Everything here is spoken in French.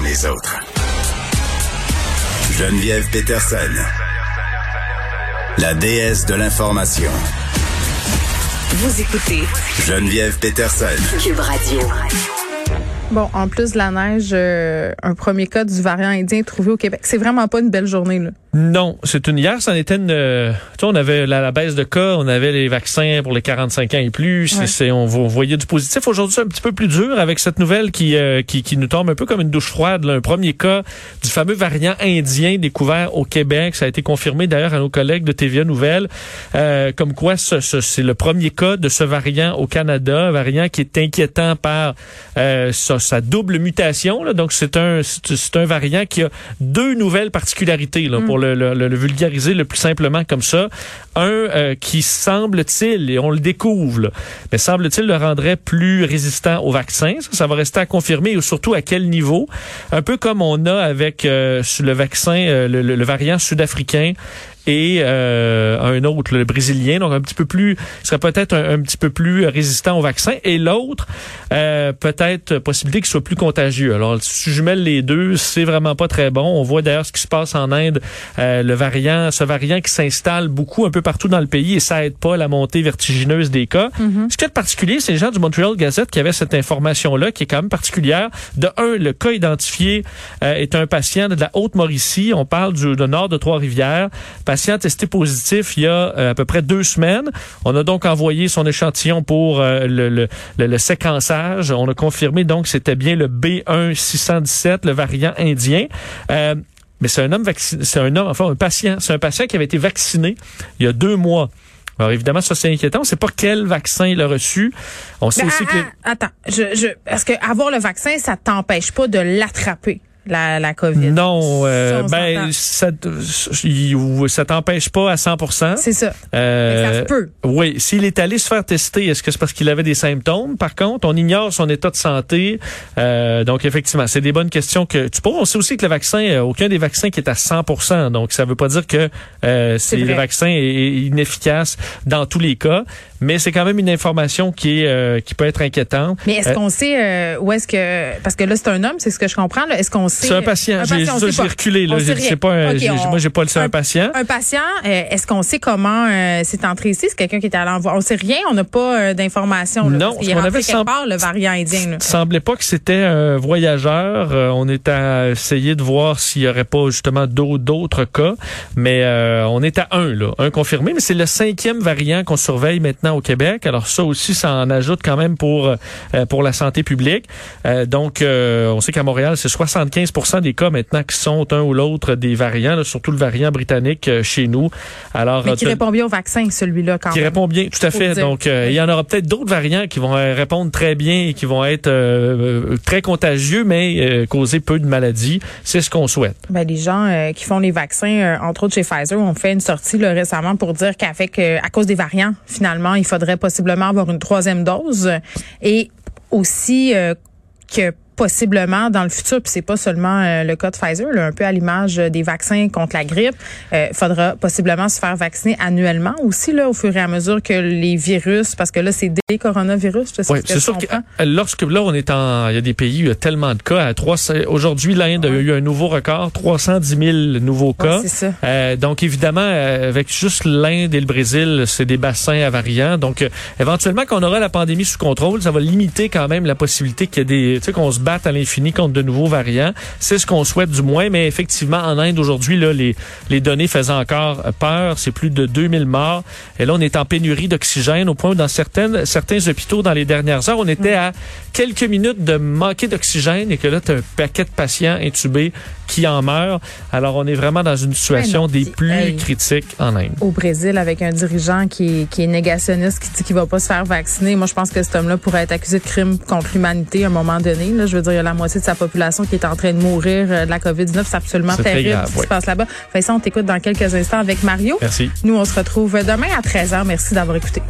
comme les autres. Geneviève Peterson, la déesse de l'information. Vous écoutez Geneviève Peterson. Cube Radio. Bon, en plus de la neige, euh, un premier cas du variant indien trouvé au Québec. C'est vraiment pas une belle journée, là. Non, c'est une hier, c'en était une. euh, tu sais, on avait la, la baisse de cas, on avait les vaccins pour les 45 ans et plus. Ouais. c'est- on, vo- voyait du positif. Aujourd'hui, c'est un petit peu plus dur avec cette nouvelle qui, euh, qui qui nous tombe un peu comme une douche froide. là. Un premier cas du fameux variant indien découvert au Québec. Ça a été confirmé d'ailleurs à nos collègues de TVA Nouvelles, euh, comme quoi ce- ce- c'est le premier cas de ce variant au Canada, un variant qui est inquiétant par euh, sa, sa double mutation. là. Donc c'est un c'est c'est un variant qui a deux nouvelles particularités là, pour le, vulgariser le plus simplement comme ça. Un euh, qui semble-t-il, et on le découvre, mais semble-t-il le rendrait plus résistant au vaccin? Ça, va rester à confirmer et surtout à quel niveau? Un peu comme on a avec euh, le vaccin, euh, le variant sud-africain et euh, un autre, le brésilien, donc un petit peu plus, serait peut-être un, un petit peu plus résistant au vaccin, et l'autre, euh, peut-être possibilité qu'il soit plus contagieux. Alors, si je jumelle les deux, c'est vraiment pas très bon. On voit d'ailleurs ce qui se passe en Inde, euh, le variant, ce variant qui s'installe beaucoup un peu partout dans le pays et ça aide pas la montée vertigineuse des cas. Ce qui est particulier, c'est les gens du Montreal Gazette qui avaient cette information-là, qui est quand même particulière. De un, le cas identifié euh, est un patient de la Haute-Mauricie. On parle du, du nord de Trois-Rivières. Patient testé positif il y a euh, à peu près deux semaines. On a donc envoyé son échantillon pour euh, le, le, le- le séquençage. On a confirmé donc que c'était bien le B1617, le variant indien. Euh, mais c'est un homme vacciné, c'est un homme, enfin un patient, c'est un patient qui avait été vacciné il y a deux mois. Alors évidemment, ça c'est inquiétant. On ne sait pas quel vaccin il a reçu. On sait Ben, aussi que ah, ah, attends, je, je, parce que avoir le vaccin, ça t'empêche pas de l'attraper, la, la COVID. non, euh, ben ça, ça t'empêche pas à 100%. C'est ça. Euh, Mais ça se peut. Oui, s'il est allé se faire tester, est-ce que c'est parce qu'il avait des symptômes? Par contre, on ignore son état de santé. Euh, donc, effectivement, c'est des bonnes questions que tu poses. On sait aussi que le vaccin, euh, aucun des vaccins qui est à 100 Donc, ça veut pas dire que euh, c'est le vaccin est inefficace dans tous les cas. Mais c'est quand même une information qui est euh, qui peut être inquiétante. Mais est-ce qu'on sait euh, où est-ce que parce que là c'est un homme, c'est ce que je comprends. Est-ce qu'on sait c'est un patient. J'ai on reculé. Là. On. C'est pas un- Ok, j'ai- on- moi, j'ai pas le c'est un, un- patient. Un patient, euh, est-ce qu'on sait comment euh, c'est entré ici? C'est quelqu'un qui est allé en voir. On sait rien, on n'a pas euh, d'informations. Non, parce qu'on rentré avait quelque part, le variant indien. Là. semblait pas que c'était un voyageur. Euh, on est à essayer de voir s'il y aurait pas justement d'au- d'autres cas, mais euh, on est à un là, un confirmé. Mais c'est le cinquième variant qu'on surveille maintenant au Québec. Alors ça aussi, ça en ajoute quand même pour euh, pour la santé publique. Euh, donc, euh, on sait qu'à Montréal, c'est 75% des cas maintenant qui sont un ou l'autre des variants, là, surtout le variant britannique euh, chez nous. Alors, Mais qui euh, répond bien au vaccin, celui-là, quand qui même. répond bien, tout à fait. Donc, euh, il y en aura peut-être d'autres variants qui vont euh, répondre très bien et qui vont être euh, euh, très contagieux, mais euh, causer peu de maladies. C'est ce qu'on souhaite. Ben, les gens euh, qui font les vaccins, euh, entre autres chez Pfizer, ont fait une sortie là, récemment pour dire qu'avec euh, à cause des variants, finalement, il faudrait possiblement avoir une troisième dose et aussi euh, que possiblement dans le futur, puis c'est pas seulement euh, le cas de Pfizer, là, un peu à l'image euh, des vaccins contre la grippe, il faudra possiblement se faire vacciner annuellement aussi là au fur et à mesure que les virus, parce que là c'est des coronavirus, c'est Oui, c'est sûr que euh, lorsque là on est en, il y a des pays où il y a tellement de cas. À 300 Aujourd'hui, l'Inde a eu un nouveau record, 310 000 nouveaux Ouais, cas. c'est ça. Euh, donc évidemment, euh, avec juste l'Inde et le Brésil, c'est des bassins à variants. Donc euh, éventuellement, quand on aura la pandémie sous contrôle, ça va limiter quand même la possibilité qu'il y ait des, tu sais, qu'on se à l'infini contre de nouveaux variants. C'est ce qu'on souhaite du moins. Mais effectivement, en Inde aujourd'hui, là, les les données faisaient encore peur. C'est plus de 2000 morts. Et là, on est en pénurie d'oxygène au point où dans certaines certains hôpitaux dans les dernières heures, on était à quelques minutes de manquer d'oxygène et que là, tu as un paquet de patients intubés qui en meurent. Alors, on est vraiment dans une situation non, des plus hey. critiques en Inde. au Brésil avec un dirigeant qui est, qui est négationniste, qui dit qu'il va pas se faire vacciner. Moi, je pense que cet homme-là pourrait être accusé de crime contre l'humanité à un moment donné. Là, je veux dire, il y a la moitié de sa population qui est en train de mourir euh, de la COVID-19. C'est absolument terrible grave, ce qui se passe là-bas. Vincent, on t'écoute dans quelques instants avec Mario. Merci. Nous, on se retrouve demain à 13h. Merci d'avoir écouté.